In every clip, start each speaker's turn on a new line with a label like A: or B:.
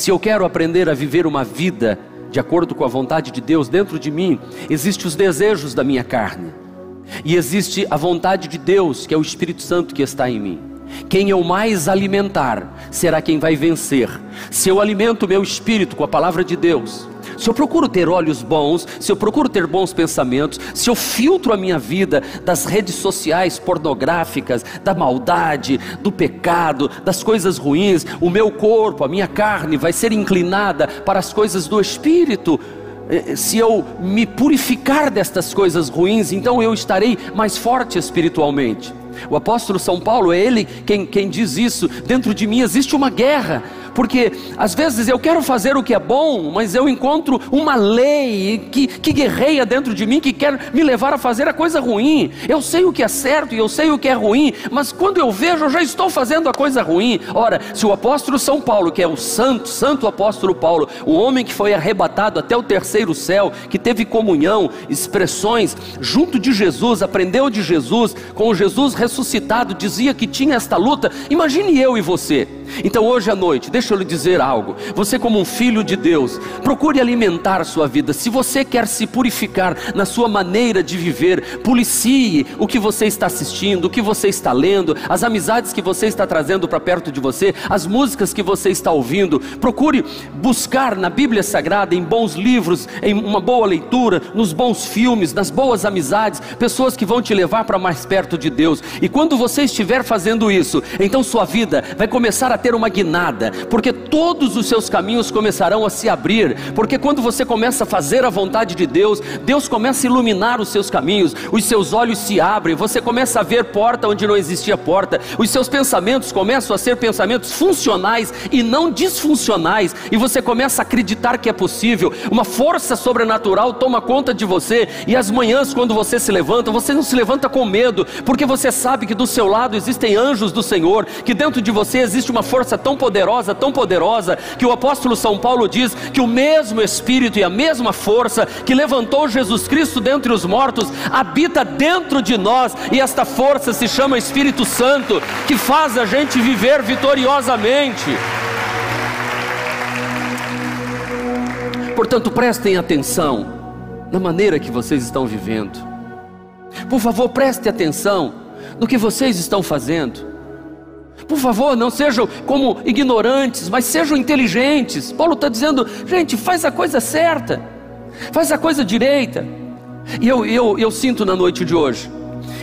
A: Se eu quero aprender a viver uma vida de acordo com a vontade de Deus dentro de mim, existem os desejos da minha carne. E existe a vontade de Deus, que é o Espírito Santo que está em mim. Quem eu mais alimentar será quem vai vencer. Se eu alimento meu espírito com a palavra de Deus, se eu procuro ter olhos bons, se eu procuro ter bons pensamentos, se eu filtro a minha vida das redes sociais pornográficas, da maldade, do pecado, das coisas ruins, o meu corpo, a minha carne vai ser inclinada para as coisas do espírito eh, se eu me purificar destas coisas ruins, então eu estarei mais forte espiritualmente. O apóstolo São Paulo é ele quem, quem diz isso. Dentro de mim existe uma guerra, porque às vezes eu quero fazer o que é bom, mas eu encontro uma lei que, que guerreia dentro de mim, que quer me levar a fazer a coisa ruim. Eu sei o que é certo e eu sei o que é ruim, mas quando eu vejo, eu já estou fazendo a coisa ruim. Ora, se o apóstolo São Paulo, que é o santo, santo apóstolo Paulo, o homem que foi arrebatado até o terceiro céu, que teve comunhão, expressões junto de Jesus, aprendeu de Jesus, com Jesus ressuscitado, dizia que tinha esta luta. Imagine eu e você. Então hoje à noite, deixa eu lhe dizer algo. Você, como um filho de Deus, procure alimentar a sua vida. Se você quer se purificar na sua maneira de viver, policie o que você está assistindo, o que você está lendo, as amizades que você está trazendo para perto de você, as músicas que você está ouvindo. Procure buscar na Bíblia Sagrada, em bons livros, em uma boa leitura, nos bons filmes, nas boas amizades, pessoas que vão te levar para mais perto de Deus. E quando você estiver fazendo isso, então sua vida vai começar a ter uma guinada, porque todos os seus caminhos começarão a se abrir, porque quando você começa a fazer a vontade de Deus, Deus começa a iluminar os seus caminhos, os seus olhos se abrem, você começa a ver porta onde não existia porta, os seus pensamentos começam a ser pensamentos funcionais e não disfuncionais, e você começa a acreditar que é possível, uma força sobrenatural toma conta de você, e as manhãs, quando você se levanta, você não se levanta com medo, porque você sabe que do seu lado existem anjos do Senhor, que dentro de você existe uma força tão poderosa, tão poderosa, que o apóstolo São Paulo diz que o mesmo Espírito e a mesma força que levantou Jesus Cristo dentre os mortos habita dentro de nós, e esta força se chama Espírito Santo, que faz a gente viver vitoriosamente. Portanto, prestem atenção na maneira que vocês estão vivendo. Por favor, prestem atenção no que vocês estão fazendo. Por favor, não sejam como ignorantes, mas sejam inteligentes. Paulo está dizendo, gente, faz a coisa certa, faz a coisa direita. E eu, eu, eu sinto na noite de hoje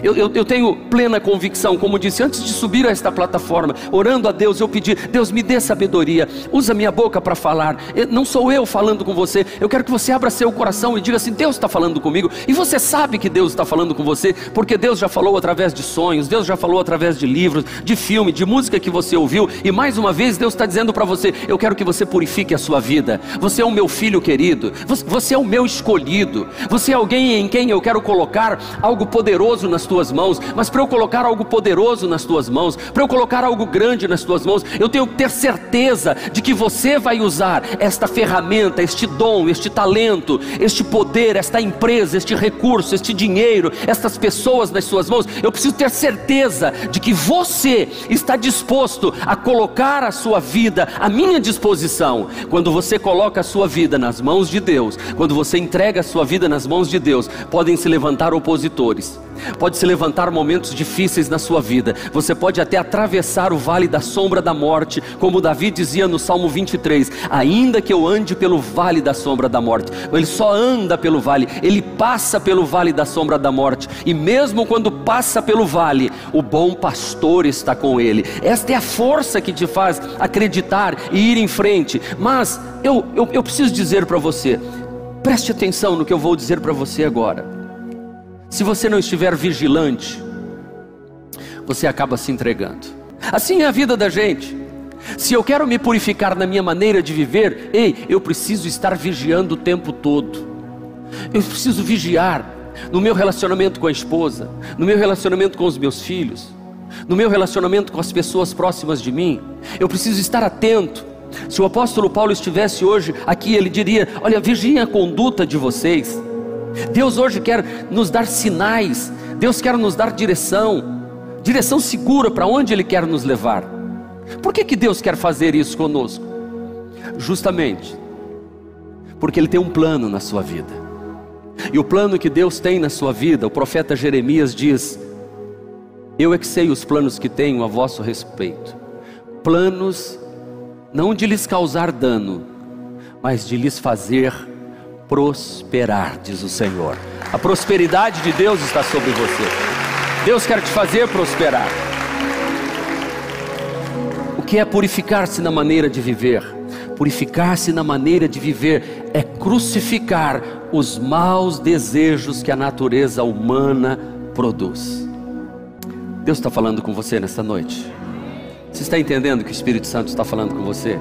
A: eu, eu, eu, tenho plena convicção, como disse, antes de subir a esta plataforma, orando a Deus, eu pedi: Deus me dê sabedoria, usa minha boca para falar. Não sou eu falando com você, eu quero que você abra seu coração e diga assim: Deus está falando comigo. E você sabe que Deus está falando com você, porque Deus já falou através de sonhos, Deus já falou através de livros, de filme, de música que você ouviu. E mais uma vez, Deus está dizendo para você: Eu quero que você purifique a sua vida. Você é o meu filho querido, você é o meu escolhido, você é alguém em quem eu quero colocar algo poderoso nas tuas mãos, mas para eu colocar algo poderoso nas tuas mãos, para eu colocar algo grande nas tuas mãos, eu tenho que ter certeza de que você vai usar esta ferramenta, este dom, este talento, este poder, esta empresa, este recurso, este dinheiro, estas pessoas nas suas mãos. Eu preciso ter certeza de que você está disposto a colocar a sua vida à minha disposição. Quando você coloca a sua vida nas mãos de Deus, quando você entrega a sua vida nas mãos de Deus, podem se levantar opositores Pode se levantar momentos difíceis na sua vida. Você pode até atravessar o vale da sombra da morte, como Davi dizia no Salmo 23: Ainda que eu ande pelo vale da sombra da morte. Ele só anda pelo vale, ele passa pelo vale da sombra da morte. E mesmo quando passa pelo vale, o bom pastor está com ele. Esta é a força que te faz acreditar e ir em frente. Mas eu, eu, eu preciso dizer para você, preste atenção no que eu vou dizer para você agora. Se você não estiver vigilante, você acaba se entregando. Assim é a vida da gente. Se eu quero me purificar na minha maneira de viver, ei, eu preciso estar vigiando o tempo todo. Eu preciso vigiar no meu relacionamento com a esposa, no meu relacionamento com os meus filhos, no meu relacionamento com as pessoas próximas de mim. Eu preciso estar atento. Se o apóstolo Paulo estivesse hoje aqui, ele diria: Olha, vigiem a conduta de vocês. Deus hoje quer nos dar sinais, Deus quer nos dar direção, direção segura para onde Ele quer nos levar. Por que, que Deus quer fazer isso conosco? Justamente porque Ele tem um plano na sua vida. E o plano que Deus tem na sua vida, o profeta Jeremias diz: Eu é que sei os planos que tenho a vosso respeito. Planos não de lhes causar dano, mas de lhes fazer prosperar, diz o Senhor. A prosperidade de Deus está sobre você. Deus quer te fazer prosperar. O que é purificar-se na maneira de viver? Purificar-se na maneira de viver é crucificar os maus desejos que a natureza humana produz. Deus está falando com você nesta noite. Você está entendendo que o Espírito Santo está falando com você?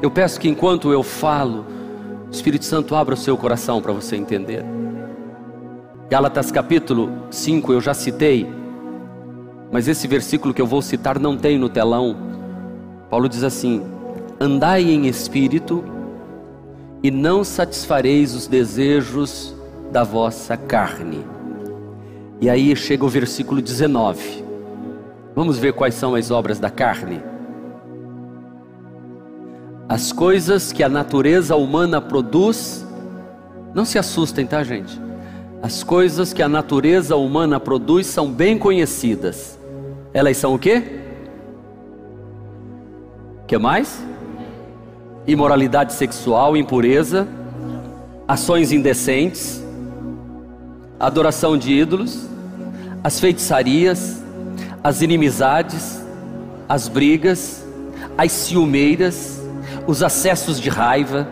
A: Eu peço que enquanto eu falo, Espírito Santo abra o seu coração para você entender. Gálatas capítulo 5 eu já citei, mas esse versículo que eu vou citar não tem no telão. Paulo diz assim: Andai em espírito e não satisfareis os desejos da vossa carne. E aí chega o versículo 19. Vamos ver quais são as obras da carne. As coisas que a natureza humana produz, não se assustem, tá, gente? As coisas que a natureza humana produz são bem conhecidas. Elas são o quê? Que mais? Imoralidade sexual, impureza, ações indecentes, adoração de ídolos, as feitiçarias, as inimizades, as brigas, as ciumeiras, os acessos de raiva,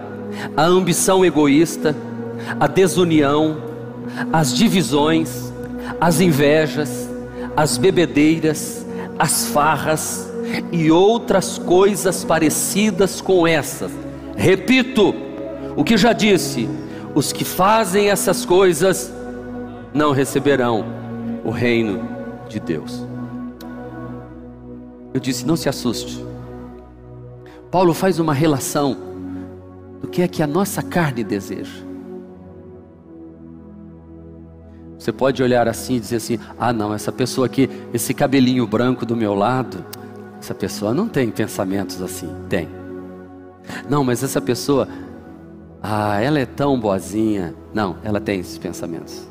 A: a ambição egoísta, a desunião, as divisões, as invejas, as bebedeiras, as farras e outras coisas parecidas com essas. Repito o que já disse: os que fazem essas coisas não receberão o reino de Deus. Eu disse: não se assuste. Paulo faz uma relação do que é que a nossa carne deseja. Você pode olhar assim e dizer assim: ah, não, essa pessoa aqui, esse cabelinho branco do meu lado, essa pessoa não tem pensamentos assim. Tem. Não, mas essa pessoa, ah, ela é tão boazinha. Não, ela tem esses pensamentos.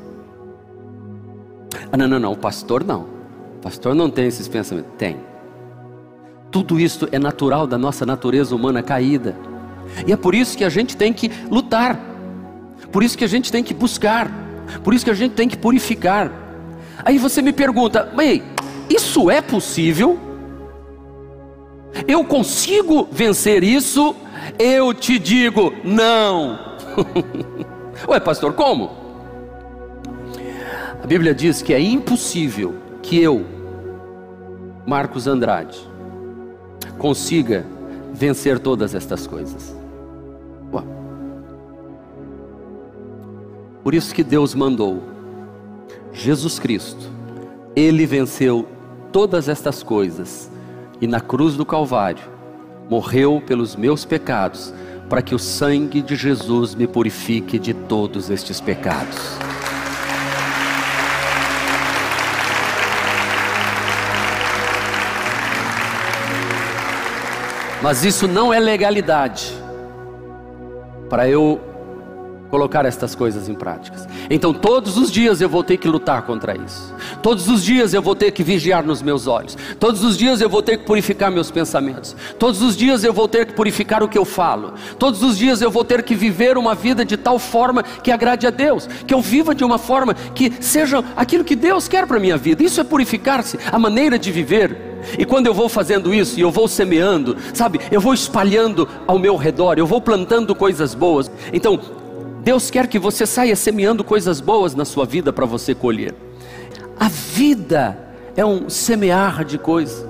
A: Ah, não, não, não, o pastor não. O pastor não tem esses pensamentos. Tem. Tudo isso é natural da nossa natureza humana caída. E é por isso que a gente tem que lutar. Por isso que a gente tem que buscar. Por isso que a gente tem que purificar. Aí você me pergunta, ei, isso é possível? Eu consigo vencer isso? Eu te digo, não. Ué, pastor, como? A Bíblia diz que é impossível que eu, Marcos Andrade, consiga vencer todas estas coisas. Por isso que Deus mandou Jesus Cristo. Ele venceu todas estas coisas e na cruz do Calvário morreu pelos meus pecados, para que o sangue de Jesus me purifique de todos estes pecados. Mas isso não é legalidade. Para eu colocar estas coisas em práticas. Então todos os dias eu vou ter que lutar contra isso. Todos os dias eu vou ter que vigiar nos meus olhos. Todos os dias eu vou ter que purificar meus pensamentos. Todos os dias eu vou ter que purificar o que eu falo. Todos os dias eu vou ter que viver uma vida de tal forma que agrade a Deus, que eu viva de uma forma que seja aquilo que Deus quer para minha vida. Isso é purificar-se, a maneira de viver. E quando eu vou fazendo isso, e eu vou semeando, sabe, eu vou espalhando ao meu redor, eu vou plantando coisas boas. Então, Deus quer que você saia semeando coisas boas na sua vida para você colher. A vida é um semear de coisas.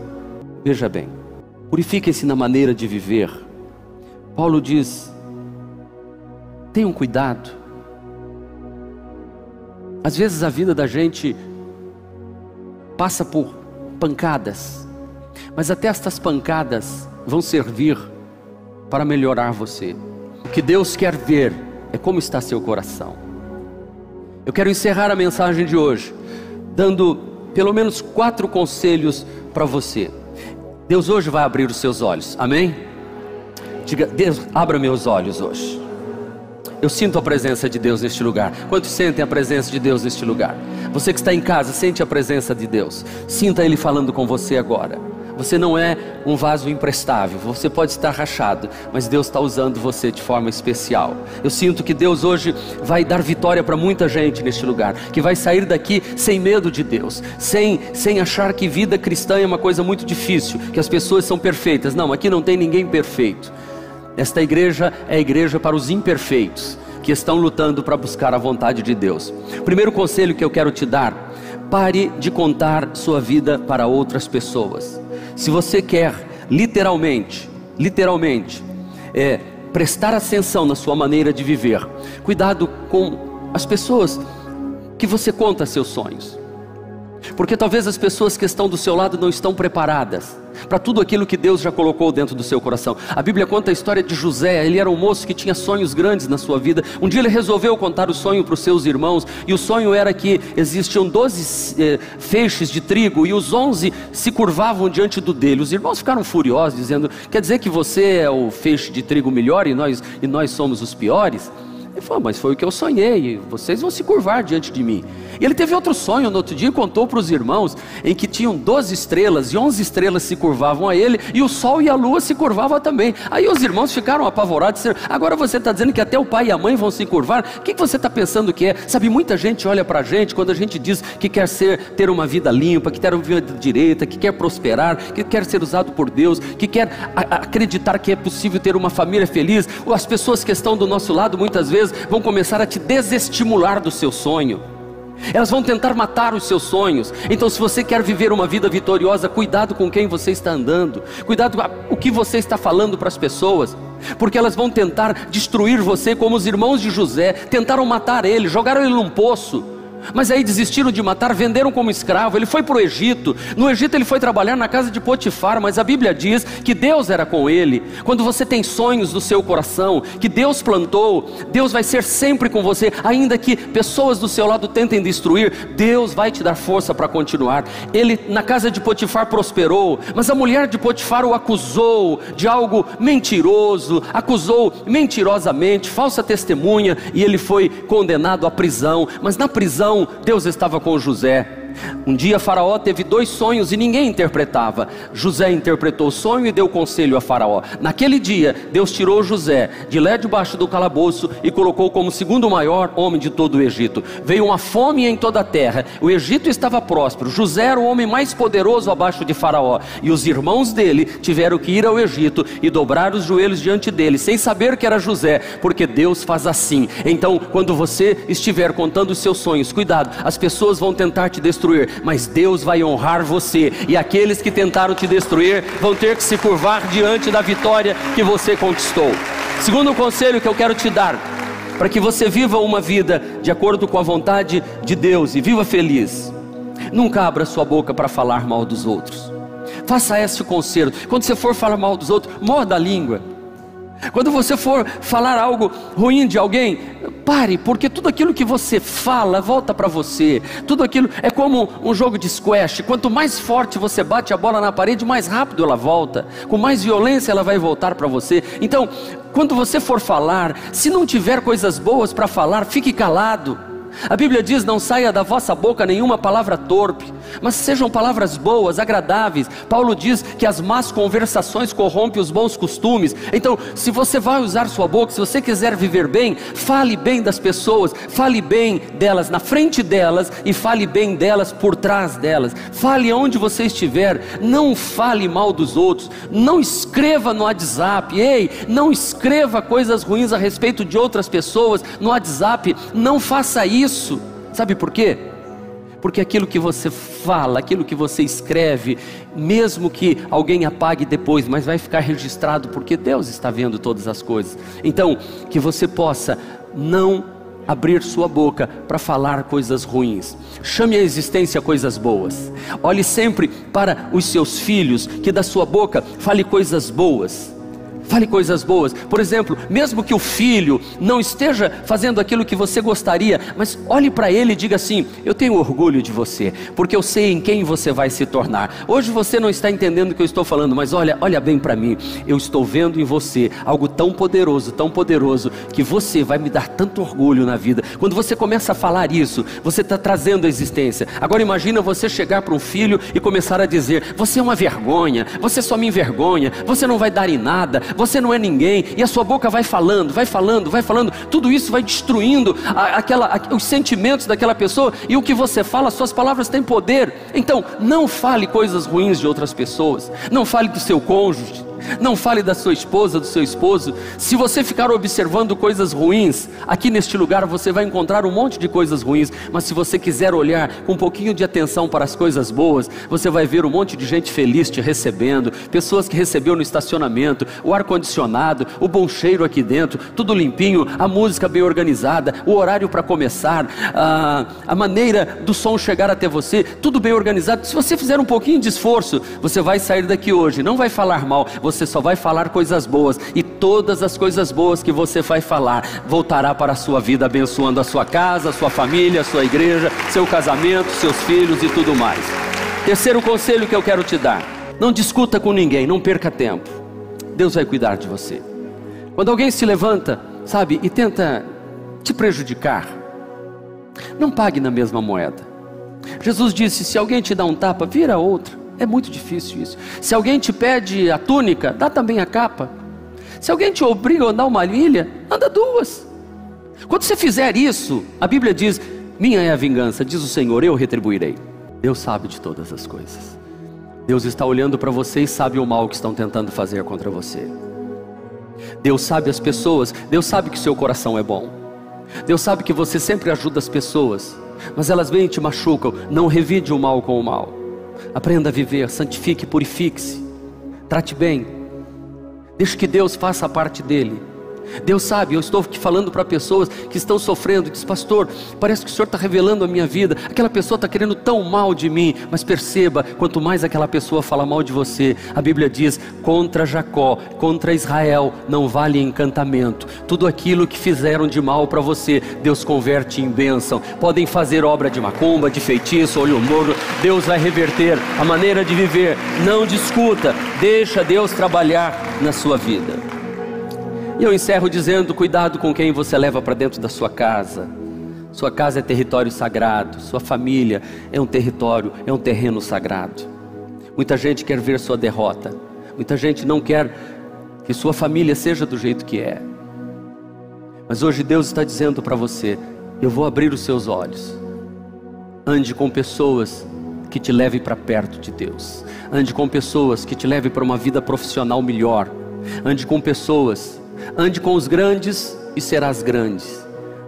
A: Veja bem, purifiquem-se na maneira de viver. Paulo diz: tenham cuidado. Às vezes a vida da gente passa por pancadas, mas até estas pancadas vão servir para melhorar você. O que Deus quer ver é como está seu coração. Eu quero encerrar a mensagem de hoje dando pelo menos quatro conselhos para você. Deus hoje vai abrir os seus olhos, amém? Diga, Deus, abra meus olhos hoje. Eu sinto a presença de Deus neste lugar. Quantos sentem a presença de Deus neste lugar? Você que está em casa, sente a presença de Deus. Sinta Ele falando com você agora. Você não é um vaso imprestável, você pode estar rachado, mas Deus está usando você de forma especial. Eu sinto que Deus hoje vai dar vitória para muita gente neste lugar, que vai sair daqui sem medo de Deus, sem, sem achar que vida cristã é uma coisa muito difícil, que as pessoas são perfeitas. Não, aqui não tem ninguém perfeito. Esta igreja é a igreja para os imperfeitos, que estão lutando para buscar a vontade de Deus. Primeiro conselho que eu quero te dar: pare de contar sua vida para outras pessoas. Se você quer literalmente, literalmente, é, prestar atenção na sua maneira de viver, cuidado com as pessoas que você conta seus sonhos. Porque talvez as pessoas que estão do seu lado não estão preparadas para tudo aquilo que Deus já colocou dentro do seu coração. A Bíblia conta a história de José. Ele era um moço que tinha sonhos grandes na sua vida. Um dia ele resolveu contar o sonho para os seus irmãos, e o sonho era que existiam doze eh, feixes de trigo e os onze se curvavam diante do dele. Os irmãos ficaram furiosos, dizendo: Quer dizer que você é o feixe de trigo melhor e nós, e nós somos os piores? Ele falou, mas foi o que eu sonhei, vocês vão se curvar diante de mim. E ele teve outro sonho no outro dia e contou para os irmãos em que tinham 12 estrelas e 11 estrelas se curvavam a ele e o sol e a lua se curvavam também. Aí os irmãos ficaram apavorados e disseram: Agora você está dizendo que até o pai e a mãe vão se curvar? O que, você está pensando que é? Sabe, muita gente olha para a gente quando a gente diz que quer ser, ter uma vida limpa, que quer uma vida direita, que quer prosperar, que quer ser usado por Deus, que quer acreditar que é possível ter uma família feliz. As pessoas que estão do nosso lado muitas vezes vão começar a te desestimular do seu sonho. Elas vão tentar matar os seus sonhos. Então, se você quer viver uma vida vitoriosa, cuidado com quem você está andando, cuidado com o que você está falando para as pessoas, porque elas vão tentar destruir você, como os irmãos de José tentaram matar ele, jogaram ele num poço. Mas aí desistiram de matar, venderam como escravo. Ele foi para o Egito. No Egito ele foi trabalhar na casa de Potifar, mas a Bíblia diz que Deus era com ele. Quando você tem sonhos no seu coração, que Deus plantou, Deus vai ser sempre com você, ainda que pessoas do seu lado tentem destruir, Deus vai te dar força para continuar. Ele na casa de Potifar prosperou, mas a mulher de Potifar o acusou de algo mentiroso, acusou mentirosamente, falsa testemunha, e ele foi condenado à prisão. Mas na prisão então Deus estava com José. Um dia Faraó teve dois sonhos e ninguém interpretava. José interpretou o sonho e deu conselho a Faraó. Naquele dia, Deus tirou José de lá debaixo do calabouço e colocou como segundo maior homem de todo o Egito. Veio uma fome em toda a terra. O Egito estava próspero. José era o homem mais poderoso abaixo de Faraó. E os irmãos dele tiveram que ir ao Egito e dobrar os joelhos diante dele, sem saber que era José, porque Deus faz assim. Então, quando você estiver contando os seus sonhos, cuidado, as pessoas vão tentar te destruir destruir, mas Deus vai honrar você, e aqueles que tentaram te destruir vão ter que se curvar diante da vitória que você conquistou. Segundo conselho que eu quero te dar, para que você viva uma vida de acordo com a vontade de Deus e viva feliz, nunca abra sua boca para falar mal dos outros. Faça esse conselho. Quando você for falar mal dos outros, morda a língua. Quando você for falar algo ruim de alguém, pare, porque tudo aquilo que você fala volta para você. Tudo aquilo é como um jogo de squash. Quanto mais forte você bate a bola na parede, mais rápido ela volta. Com mais violência ela vai voltar para você. Então, quando você for falar, se não tiver coisas boas para falar, fique calado. A Bíblia diz: não saia da vossa boca nenhuma palavra torpe, mas sejam palavras boas, agradáveis. Paulo diz que as más conversações corrompem os bons costumes. Então, se você vai usar sua boca, se você quiser viver bem, fale bem das pessoas, fale bem delas na frente delas e fale bem delas por trás delas. Fale onde você estiver, não fale mal dos outros, não escreva no WhatsApp, ei, não escreva coisas ruins a respeito de outras pessoas no WhatsApp, não faça isso. Sabe por quê? Porque aquilo que você fala, aquilo que você escreve, mesmo que alguém apague depois, mas vai ficar registrado, porque Deus está vendo todas as coisas. Então, que você possa não abrir sua boca para falar coisas ruins. Chame a existência coisas boas. Olhe sempre para os seus filhos, que da sua boca fale coisas boas. Fale coisas boas. Por exemplo, mesmo que o filho não esteja fazendo aquilo que você gostaria, mas olhe para ele e diga assim: Eu tenho orgulho de você, porque eu sei em quem você vai se tornar. Hoje você não está entendendo o que eu estou falando, mas olha, olha bem para mim. Eu estou vendo em você algo tão poderoso, tão poderoso, que você vai me dar tanto orgulho na vida. Quando você começa a falar isso, você está trazendo a existência. Agora imagina você chegar para um filho e começar a dizer: Você é uma vergonha, você só me envergonha, você não vai dar em nada, você não é ninguém, e a sua boca vai falando, vai falando, vai falando, tudo isso vai destruindo a, aquela, a, os sentimentos daquela pessoa, e o que você fala, suas palavras têm poder. Então, não fale coisas ruins de outras pessoas, não fale do seu cônjuge, não fale da sua esposa, do seu esposo. Se você ficar observando coisas ruins, aqui neste lugar você vai encontrar um monte de coisas ruins. Mas se você quiser olhar com um pouquinho de atenção para as coisas boas, você vai ver um monte de gente feliz te recebendo, pessoas que recebeu no estacionamento, o ar-condicionado, o bom cheiro aqui dentro, tudo limpinho, a música bem organizada, o horário para começar, a, a maneira do som chegar até você, tudo bem organizado. Se você fizer um pouquinho de esforço, você vai sair daqui hoje, não vai falar mal, você só vai falar coisas boas, e todas as coisas boas que você vai falar voltará para a sua vida, abençoando a sua casa, a sua família, a sua igreja, seu casamento, seus filhos e tudo mais. Terceiro conselho que eu quero te dar: não discuta com ninguém, não perca tempo. Deus vai cuidar de você. Quando alguém se levanta, sabe, e tenta te prejudicar, não pague na mesma moeda. Jesus disse: se alguém te dá um tapa, vira outro. É muito difícil isso. Se alguém te pede a túnica, dá também a capa. Se alguém te obriga a andar uma milha, anda duas. Quando você fizer isso, a Bíblia diz: Minha é a vingança, diz o Senhor, eu retribuirei. Deus sabe de todas as coisas. Deus está olhando para você e sabe o mal que estão tentando fazer contra você. Deus sabe as pessoas, Deus sabe que seu coração é bom. Deus sabe que você sempre ajuda as pessoas, mas elas vêm e te machucam. Não revide o mal com o mal. Aprenda a viver, santifique, purifique-se, trate bem, deixe que Deus faça a parte dele. Deus sabe, eu estou aqui falando para pessoas que estão sofrendo, diz, pastor, parece que o Senhor está revelando a minha vida, aquela pessoa está querendo tão mal de mim, mas perceba, quanto mais aquela pessoa fala mal de você, a Bíblia diz, contra Jacó, contra Israel, não vale encantamento, tudo aquilo que fizeram de mal para você, Deus converte em bênção, podem fazer obra de macumba, de feitiço, olho morno, Deus vai reverter a maneira de viver, não discuta, deixa Deus trabalhar na sua vida. E eu encerro dizendo: cuidado com quem você leva para dentro da sua casa. Sua casa é território sagrado, sua família é um território, é um terreno sagrado. Muita gente quer ver sua derrota, muita gente não quer que sua família seja do jeito que é. Mas hoje Deus está dizendo para você: eu vou abrir os seus olhos. Ande com pessoas que te levem para perto de Deus. Ande com pessoas que te levem para uma vida profissional melhor. Ande com pessoas Ande com os grandes e serás grandes.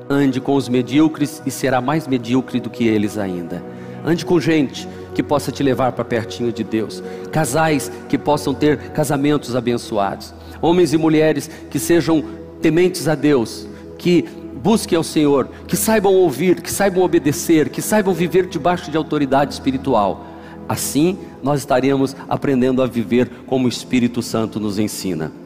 A: Ande com os medíocres e será mais medíocre do que eles ainda. Ande com gente que possa te levar para pertinho de Deus. Casais que possam ter casamentos abençoados. Homens e mulheres que sejam tementes a Deus, que busquem ao Senhor, que saibam ouvir, que saibam obedecer, que saibam viver debaixo de autoridade espiritual. Assim, nós estaremos aprendendo a viver como o Espírito Santo nos ensina.